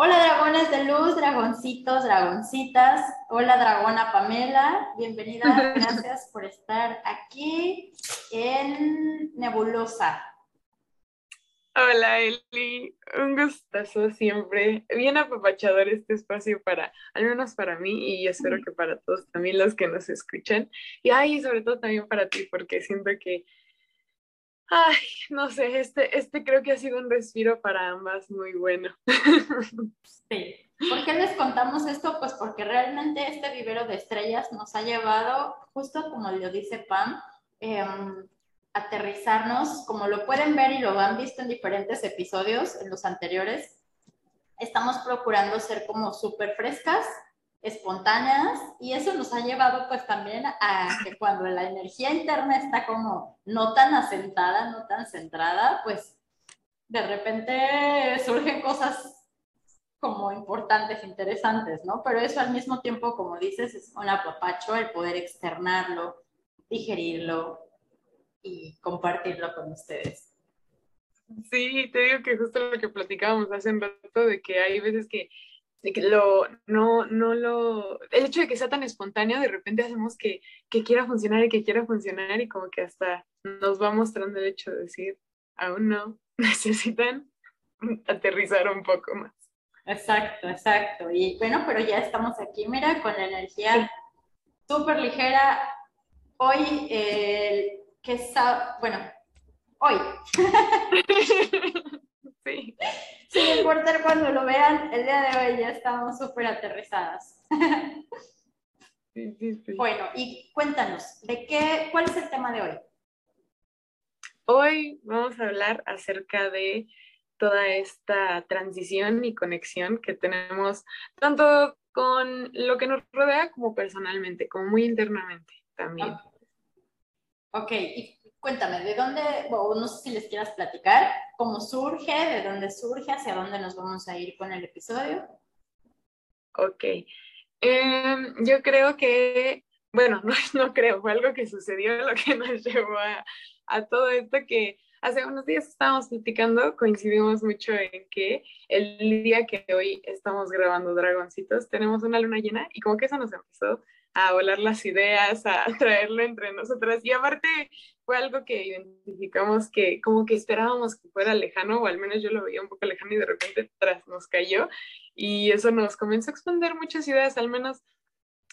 Hola dragones de luz, dragoncitos, dragoncitas. Hola dragona Pamela, bienvenida, gracias por estar aquí en Nebulosa. Hola Eli, un gustazo siempre. Bien apapachador este espacio para, al menos para mí y espero que para todos también los que nos escuchan. Y ay, sobre todo también para ti, porque siento que Ay, no sé, este, este creo que ha sido un respiro para ambas muy bueno. Sí. ¿Por qué les contamos esto? Pues porque realmente este vivero de estrellas nos ha llevado, justo como lo dice Pam, eh, aterrizarnos, como lo pueden ver y lo han visto en diferentes episodios, en los anteriores, estamos procurando ser como súper frescas, espontáneas y eso nos ha llevado pues también a que cuando la energía interna está como no tan asentada, no tan centrada, pues de repente surgen cosas como importantes, interesantes, ¿no? Pero eso al mismo tiempo, como dices, es un apapacho el poder externarlo, digerirlo y compartirlo con ustedes. Sí, te digo que justo lo que platicábamos hace un rato de que hay veces que de que lo, no, no lo, el hecho de que sea tan espontáneo, de repente hacemos que, que quiera funcionar y que quiera funcionar y como que hasta nos va mostrando el hecho de decir, aún no, necesitan aterrizar un poco más. Exacto, exacto. Y bueno, pero ya estamos aquí, mira, con la energía súper ligera. Hoy, eh, que bueno, hoy. sí. Sin importar cuando lo vean, el día de hoy ya estamos súper aterrizadas. Sí, sí, sí. Bueno, y cuéntanos, ¿de qué, ¿cuál es el tema de hoy? Hoy vamos a hablar acerca de toda esta transición y conexión que tenemos tanto con lo que nos rodea como personalmente, como muy internamente también. Ok, y cuéntame, ¿de dónde, o no sé si les quieras platicar, cómo surge, de dónde surge, hacia dónde nos vamos a ir con el episodio? Ok, em, yo creo que, bueno, no, no, creo, fue algo que sucedió lo que nos llevó a, a todo esto que hace unos días estábamos platicando, coincidimos mucho en que el día que hoy estamos grabando Dragoncitos tenemos una luna llena y como que eso nos empezó a volar las ideas, a traerlo entre nosotras. Y aparte fue algo que identificamos que como que esperábamos que fuera lejano, o al menos yo lo veía un poco lejano y de repente tras nos cayó. Y eso nos comenzó a expandir muchas ideas, al menos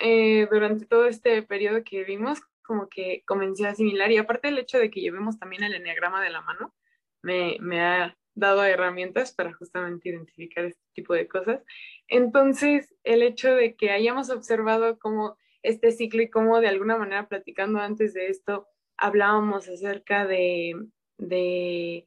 eh, durante todo este periodo que vimos, como que comencé a asimilar. Y aparte el hecho de que llevemos también el enneagrama de la mano, me, me ha dado herramientas para justamente identificar este tipo de cosas. Entonces, el hecho de que hayamos observado cómo este ciclo y cómo de alguna manera platicando antes de esto hablábamos acerca de, de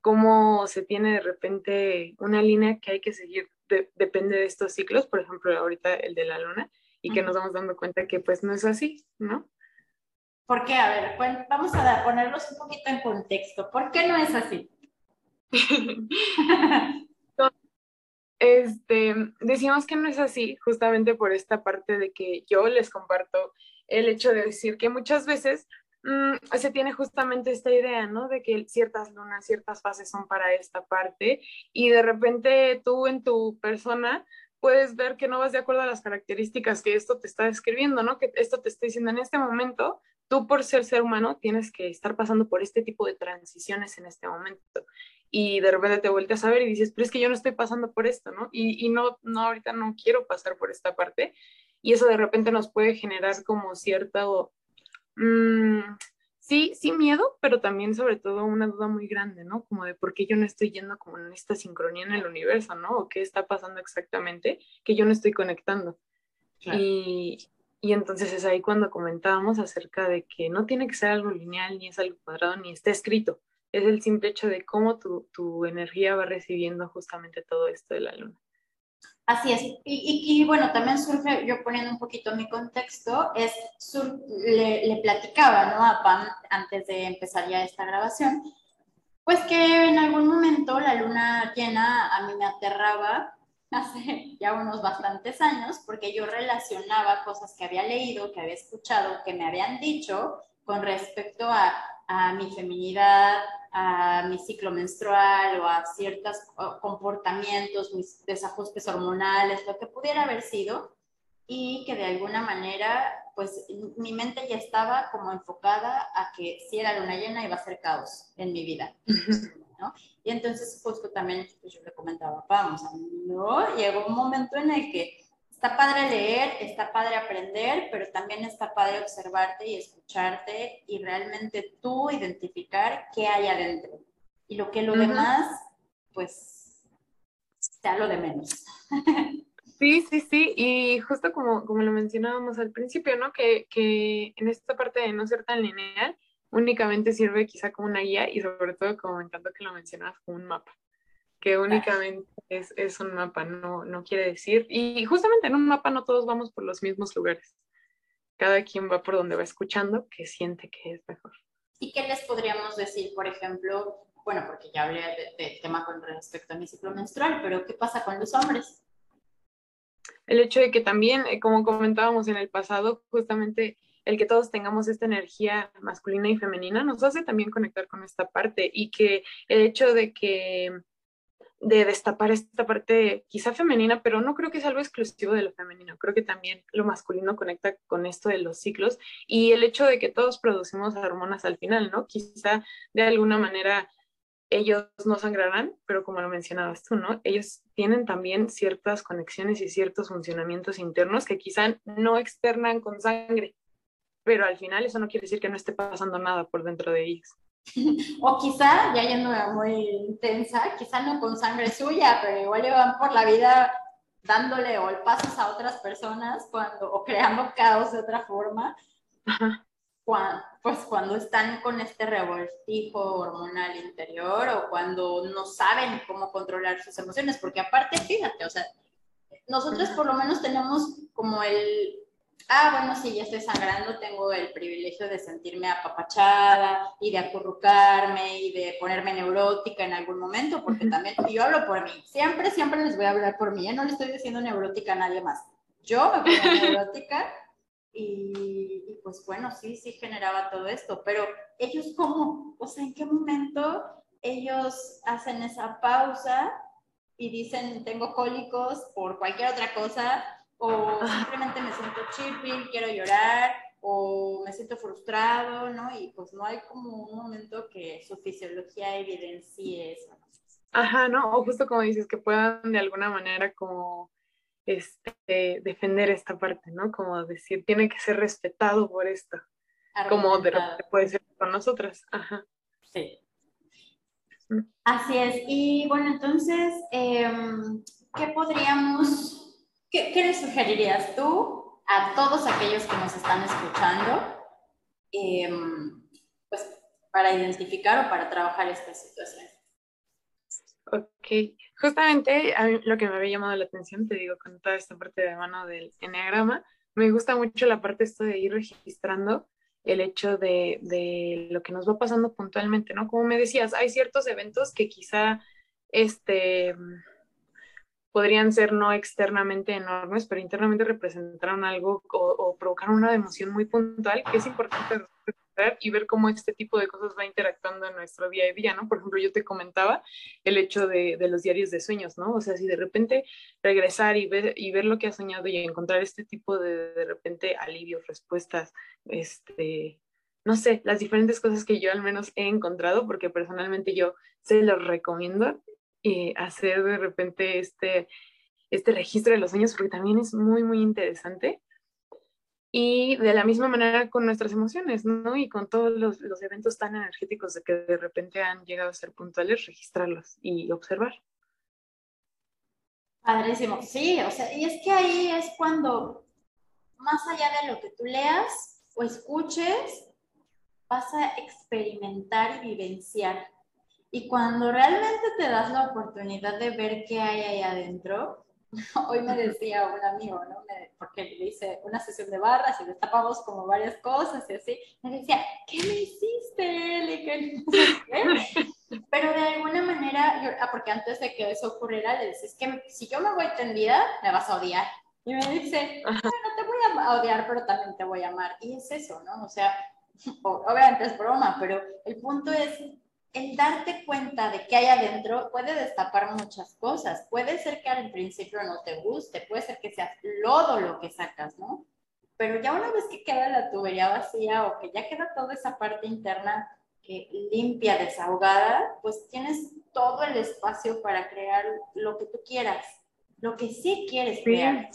cómo se tiene de repente una línea que hay que seguir, depende de estos ciclos, por ejemplo, ahorita el de la luna, y que nos vamos dando cuenta que pues no es así, ¿no? ¿Por qué? A ver, vamos a ponerlos un poquito en contexto. ¿Por qué no es así? este, decimos que no es así justamente por esta parte de que yo les comparto el hecho de decir que muchas veces mmm, se tiene justamente esta idea, ¿no? De que ciertas lunas, ciertas fases son para esta parte y de repente tú en tu persona puedes ver que no vas de acuerdo a las características que esto te está describiendo, ¿no? Que esto te está diciendo en este momento, tú por ser ser humano tienes que estar pasando por este tipo de transiciones en este momento y de repente te vuelves a ver y dices, pero es que yo no estoy pasando por esto, ¿no? Y, y no, no, ahorita no quiero pasar por esta parte. Y eso de repente nos puede generar como cierto, mmm, sí, sí miedo, pero también sobre todo una duda muy grande, ¿no? Como de por qué yo no estoy yendo como en esta sincronía en el universo, ¿no? O qué está pasando exactamente que yo no estoy conectando. Claro. Y, y entonces es ahí cuando comentábamos acerca de que no tiene que ser algo lineal, ni es algo cuadrado, ni está escrito es el simple hecho de cómo tu, tu, energía va recibiendo justamente todo esto de la luna. Así es. Y, y, bueno, también surge, yo poniendo un poquito mi contexto, es, sur, le, platicaba ¿no? a Pam antes de empezar ya esta grabación, pues que en algún momento momento la luna llena a mí me aterraba hace ya unos bastantes años porque yo relacionaba cosas que había leído, que había escuchado, que me habían dicho con respecto a, a mi feminidad, a mi ciclo menstrual o a ciertos comportamientos, mis desajustes hormonales, lo que pudiera haber sido, y que de alguna manera, pues mi mente ya estaba como enfocada a que si era luna llena iba a ser caos en mi vida. ¿no? Y entonces justo también pues, yo le comentaba, vamos, ¿no? llegó un momento en el que está padre leer, está padre aprender, pero también está padre observarte y escucharte y realmente tú identificar qué hay adentro. Y lo que lo demás, pues, sea lo de menos. Sí, sí, sí, y justo como, como lo mencionábamos al principio, ¿no? Que, que en esta parte de no ser tan lineal, únicamente sirve quizá como una guía y sobre todo, como me encantó que lo mencionabas, como un mapa, que únicamente es, es, un mapa, no, no quiere decir, y justamente en un mapa no todos vamos por los mismos lugares, cada quien va por donde va escuchando, que siente que es mejor. ¿Y qué les podríamos decir, por ejemplo, bueno, porque ya hablé del tema con respecto a mi ciclo menstrual, pero ¿qué pasa con los hombres? El hecho de que también, eh, como comentábamos en el pasado, justamente el que todos tengamos esta energía masculina y femenina nos hace también conectar con esta parte y que el hecho de que de destapar esta parte quizá femenina, pero no creo que sea algo exclusivo de lo femenino, creo que también lo masculino conecta con esto de los ciclos y el hecho de que todos producimos hormonas al final, ¿no? Quizá de alguna manera ellos no sangrarán, pero como lo mencionabas tú, ¿no? Ellos tienen también ciertas conexiones y ciertos funcionamientos internos que quizá no externan con sangre, pero al final eso no quiere decir que no esté pasando nada por dentro de ellos. O quizá, ya yendo muy intensa, quizá no con sangre suya, pero igual van por la vida dándole o pasos a otras personas cuando, o creando caos de otra forma, cuando, pues cuando están con este revoltijo hormonal interior o cuando no saben cómo controlar sus emociones, porque aparte, fíjate, o sea, nosotros por lo menos tenemos como el, ah, bueno, sí, ya estoy sangrando, tengo el privilegio de sentirme apapachada y de acurrucarme y de ponerme neurótica en algún momento, porque también yo hablo por mí. Siempre, siempre les voy a hablar por mí. Ya no le estoy diciendo neurótica a nadie más. Yo me pongo neurótica y, y, pues bueno, sí, sí generaba todo esto, pero ellos cómo, o sea, ¿en qué momento ellos hacen esa pausa y dicen, tengo cólicos por cualquier otra cosa? O simplemente me siento chipping, quiero llorar, o me siento frustrado, ¿no? Y pues no hay como un momento que su fisiología evidencie eso. Ajá, ¿no? O justo como dices, que puedan de alguna manera como este, defender esta parte, ¿no? Como decir, tiene que ser respetado por esto. Como de repente puede ser con nosotras. Ajá. Sí. Así es. Y bueno, entonces, em, ¿qué podríamos ¿Qué, le sugerirías tú a todos aquellos que nos están escuchando em, pues, para identificar o para trabajar esta situación? Ok, justamente a mí lo que me había llamado la atención, te digo, con toda esta parte de mano del enneagrama, me gusta mucho la parte esto de ir registrando el hecho de, de, lo que nos va pasando puntualmente, ¿no? Como me decías, hay ciertos eventos que quizá este, podrían ser no externamente enormes, pero internamente representaron algo o, o provocaron una emoción muy puntual que es importante y ver cómo este tipo de cosas va interactuando en nuestro día a día, ¿no? Por ejemplo, yo te comentaba el hecho de, de los diarios de sueños, ¿no? O sea, si de repente regresar y ver, y ver lo que has soñado y encontrar este tipo de, de repente, alivios, respuestas, este, no sé, las diferentes cosas que yo al menos he encontrado, porque personalmente yo se los recomiendo eh, hacer de repente este, este registro de los sueños, porque también es muy, muy interesante. Y de la misma manera con nuestras emociones, ¿no? Y con todos los, los eventos tan energéticos de que de repente han llegado a ser puntuales, registrarlos y observar. Padrísimo, sí, o sea, y es que ahí es cuando, más allá de lo que tú leas o escuches, vas a experimentar y vivenciar y cuando realmente te das la oportunidad de ver qué hay ahí adentro, hoy me decía un amigo, ¿no? porque le hice una sesión de barras y destapamos como varias cosas y así, me decía, ¿qué me hiciste, Eli? Pero de alguna manera yo, ah, porque antes de que eso ocurriera, le es que si yo me voy tendida, me vas a odiar. Y me dice, bueno, te voy a odiar, pero también te voy a amar. Y es eso, ¿no? O sea, obviamente es broma, pero el punto es el darte cuenta de qué hay adentro puede destapar muchas cosas. Puede ser que al principio no te guste, puede ser que sea lodo lo que sacas, ¿no? Pero ya una vez que queda la tubería vacía o que ya queda toda esa parte interna eh, limpia, desahogada, pues tienes todo el espacio para crear lo que tú quieras, lo que sí quieres crear,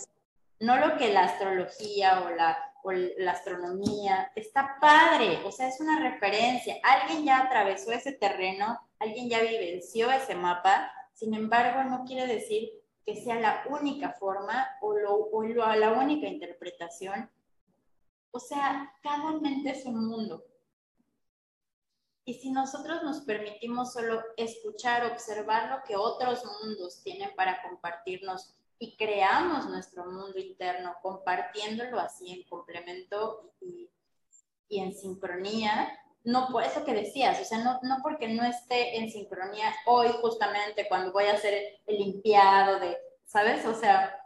no lo que la astrología o la o la astronomía, está padre, o sea, es una referencia. Alguien ya atravesó ese terreno, alguien ya vivenció ese mapa, sin embargo, no quiere decir que sea la única forma o, lo, o la única interpretación. O sea, cada mente es un mundo. Y si nosotros nos permitimos solo escuchar, observar lo que otros mundos tienen para compartirnos y creamos nuestro mundo interno compartiéndolo así en complemento y, en sincronía, no por eso que decías, o sea, no, no, porque no esté en sincronía hoy justamente cuando voy a hacer el limpiado de, ¿sabes? O sea,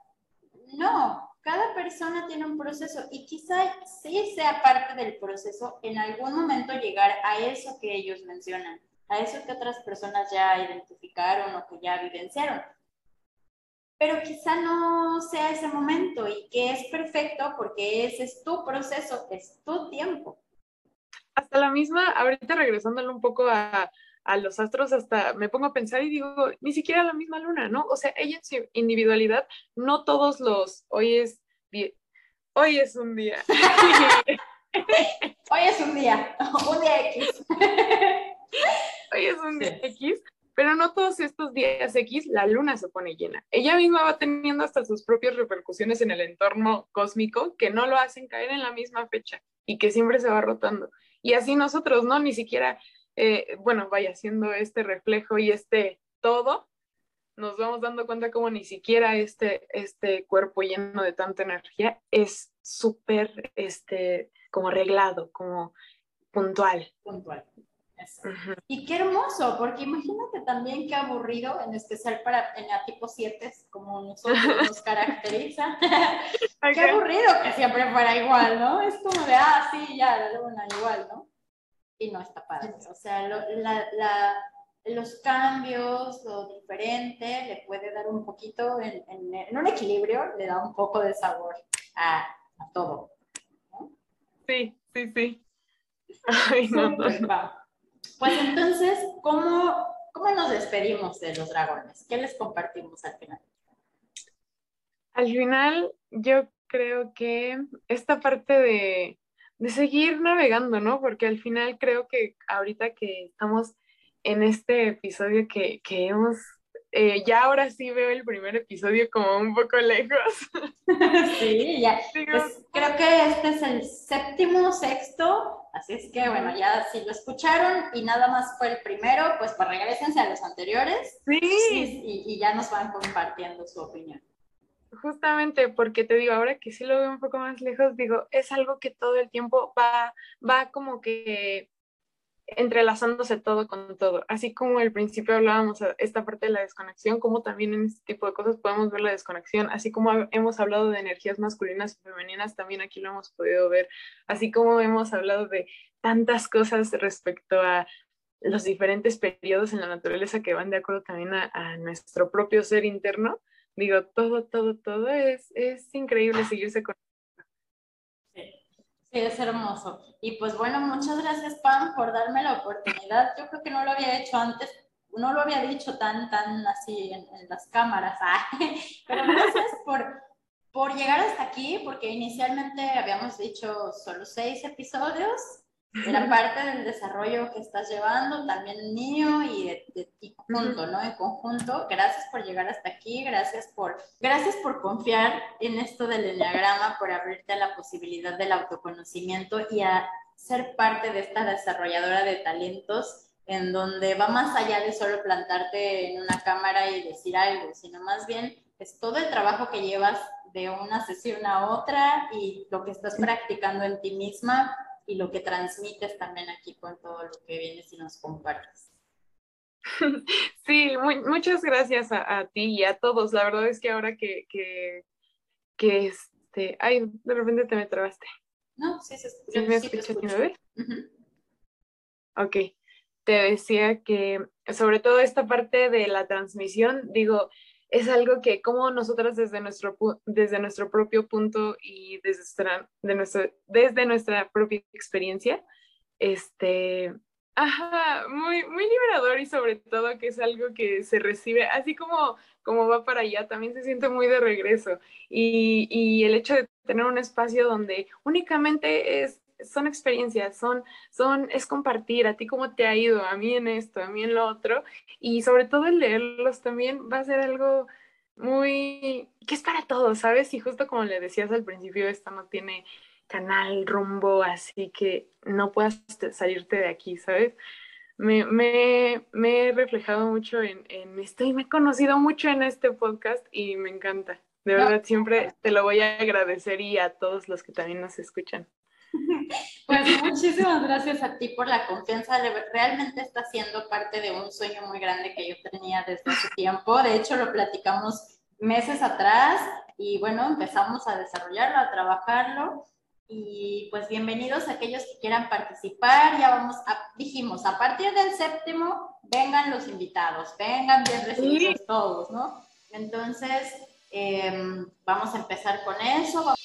no, cada persona tiene un proceso y quizá sí sea parte del proceso en algún momento llegar a eso que ellos mencionan, a eso que otras personas ya identificaron o que ya vivenciaron pero quizá no sea ese momento y que es perfecto porque ese es tu proceso, es tu tiempo. Hasta la misma, ahorita regresándole un poco a, a los astros, hasta me pongo a pensar y digo, ni siquiera la misma luna, ¿no? O sea, ella en su individualidad, no todos los, hoy es, hoy es un día. hoy es un día, un día X. hoy es un día X, no todos estos días X la luna se pone llena. Ella misma va teniendo hasta sus propias repercusiones en el entorno cósmico que no lo hacen caer en la misma fecha y que siempre se va rotando. Y así nosotros, ¿no? Ni siquiera, eh, bueno, vaya haciendo este reflejo y este todo, nos vamos dando cuenta como ni siquiera este, este cuerpo lleno de tanta energía es súper, este, como arreglado, como puntual. Puntual. Y qué hermoso, porque imagínate también qué aburrido, en especial para tipo 7, como nosotros nos caracteriza. qué aburrido que siempre fuera igual, ¿no? Es como de, ah, sí, ya, la luna igual, ¿no? Y no está padre. O sea, los cambios, lo diferente, le puede dar un poquito, en, un equilibrio, le da un poco de sabor a, todo. Sí, sí, sí. Ay, no, no. Pues entonces, ¿cómo, ¿cómo nos despedimos de los dragones? ¿Qué les compartimos al final? Al final, yo creo que esta parte de, de seguir navegando, ¿no? Porque al final creo que ahorita que estamos en este episodio que, que hemos eh, ya ahora sí veo el primer episodio como un poco lejos. sí, ya. Pues, creo que este es el séptimo, sexto, así es que bueno, ya si lo escucharon y nada más fue el primero, pues pues regresense a los anteriores. Sí. Y, y ya nos van compartiendo su opinión. Justamente porque te digo, ahora que sí lo veo un poco más lejos, digo, es algo que todo el tiempo va, va como que entrelazándose todo con todo. Así como al principio hablábamos esta parte de la desconexión, como también en este tipo de cosas podemos ver la desconexión, así como hemos hablado de energías masculinas y femeninas, también aquí lo hemos podido ver, así como hemos hablado de tantas cosas respecto a los diferentes periodos en la naturaleza que van de acuerdo también a, nuestro propio ser interno. Digo, todo, todo, todo es, es increíble seguirse con Sí, es hermoso. Y pues bueno, muchas gracias Pam por darme la oportunidad. Yo creo que no lo había hecho antes, no lo había dicho tan, tan así en, las cámaras, pero gracias por, por llegar hasta aquí, porque inicialmente habíamos dicho solo seis episodios era parte del desarrollo que estás llevando, también mío y de, ti junto, ¿no? En conjunto. Gracias por llegar hasta aquí, gracias por, gracias por confiar en esto del enneagrama, por abrirte a la posibilidad del autoconocimiento y a ser parte de esta desarrolladora de talentos en donde va más allá de solo plantarte en una cámara y decir algo, sino más bien es todo el trabajo que llevas de una sesión a otra y lo que estás practicando en ti misma y lo que transmites también aquí con todo lo que vienes y nos compartes. Sí, muchas gracias a, ti y a todos. La verdad es que ahora que, que, que este, ay, de repente te me trabaste. No, sí, se escucha. ¿Sí me escuchas, Ok, te decía que sobre todo esta parte de la transmisión, digo, es algo que como nosotras desde nuestro, desde nuestro propio punto y desde nuestra, desde nuestra propia experiencia, este, ajá, muy, muy liberador y sobre todo que es algo que se recibe, así como, como va para allá, también se siente muy de regreso. Y, y el hecho de tener un espacio donde únicamente es son experiencias, son, son, es compartir a ti cómo te ha ido, a mí en esto, a mí en lo otro, y sobre todo el leerlos también va a ser algo muy, que es para todos, ¿sabes? Y justo como le decías al principio, esto no tiene canal, rumbo, así que no puedas salirte de aquí, ¿sabes? Me, me, me he reflejado mucho en, en, esto y me he conocido mucho en este podcast y me encanta. De verdad, siempre te lo voy a agradecer y a todos los que también nos escuchan. Pues muchísimas gracias a ti por la confianza. Realmente está siendo parte de un sueño muy grande que yo tenía desde hace tiempo. De hecho, lo platicamos meses atrás y bueno, empezamos a desarrollarlo, a trabajarlo. Y pues bienvenidos a aquellos que quieran participar. Ya vamos, a, dijimos, a partir del séptimo, vengan los invitados, vengan bien recibidos todos, ¿no? Entonces, em, vamos a empezar con eso.